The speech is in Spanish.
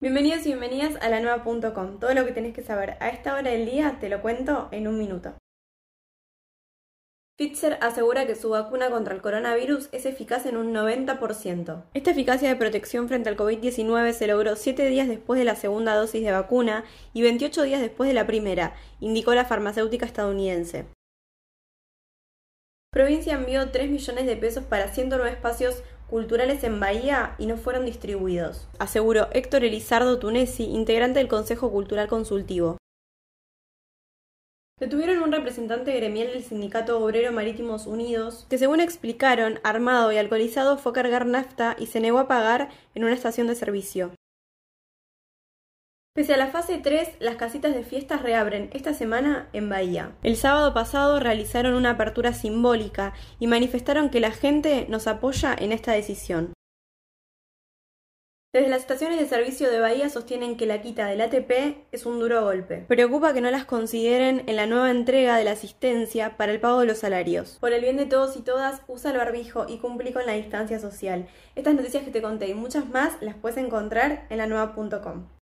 Bienvenidos y bienvenidas a la nueva.com. Todo lo que tenés que saber a esta hora del día te lo cuento en un minuto. Pfizer asegura que su vacuna contra el coronavirus es eficaz en un 90%. Esta eficacia de protección frente al COVID-19 se logró 7 días después de la segunda dosis de vacuna y 28 días después de la primera, indicó la farmacéutica estadounidense. Provincia envió 3 millones de pesos para 109 espacios culturales en Bahía y no fueron distribuidos, aseguró Héctor Elizardo Tunesi, integrante del Consejo Cultural Consultivo. Detuvieron un representante gremial del Sindicato Obrero Marítimos Unidos, que según explicaron, armado y alcoholizado fue a cargar nafta y se negó a pagar en una estación de servicio. Pese a la fase 3, las casitas de fiestas reabren esta semana en Bahía. El sábado pasado realizaron una apertura simbólica y manifestaron que la gente nos apoya en esta decisión. Desde las estaciones de servicio de Bahía sostienen que la quita del ATP es un duro golpe. Preocupa que no las consideren en la nueva entrega de la asistencia para el pago de los salarios. Por el bien de todos y todas, usa el barbijo y cumplí con la distancia social. Estas noticias que te conté y muchas más las puedes encontrar en la nueva.com.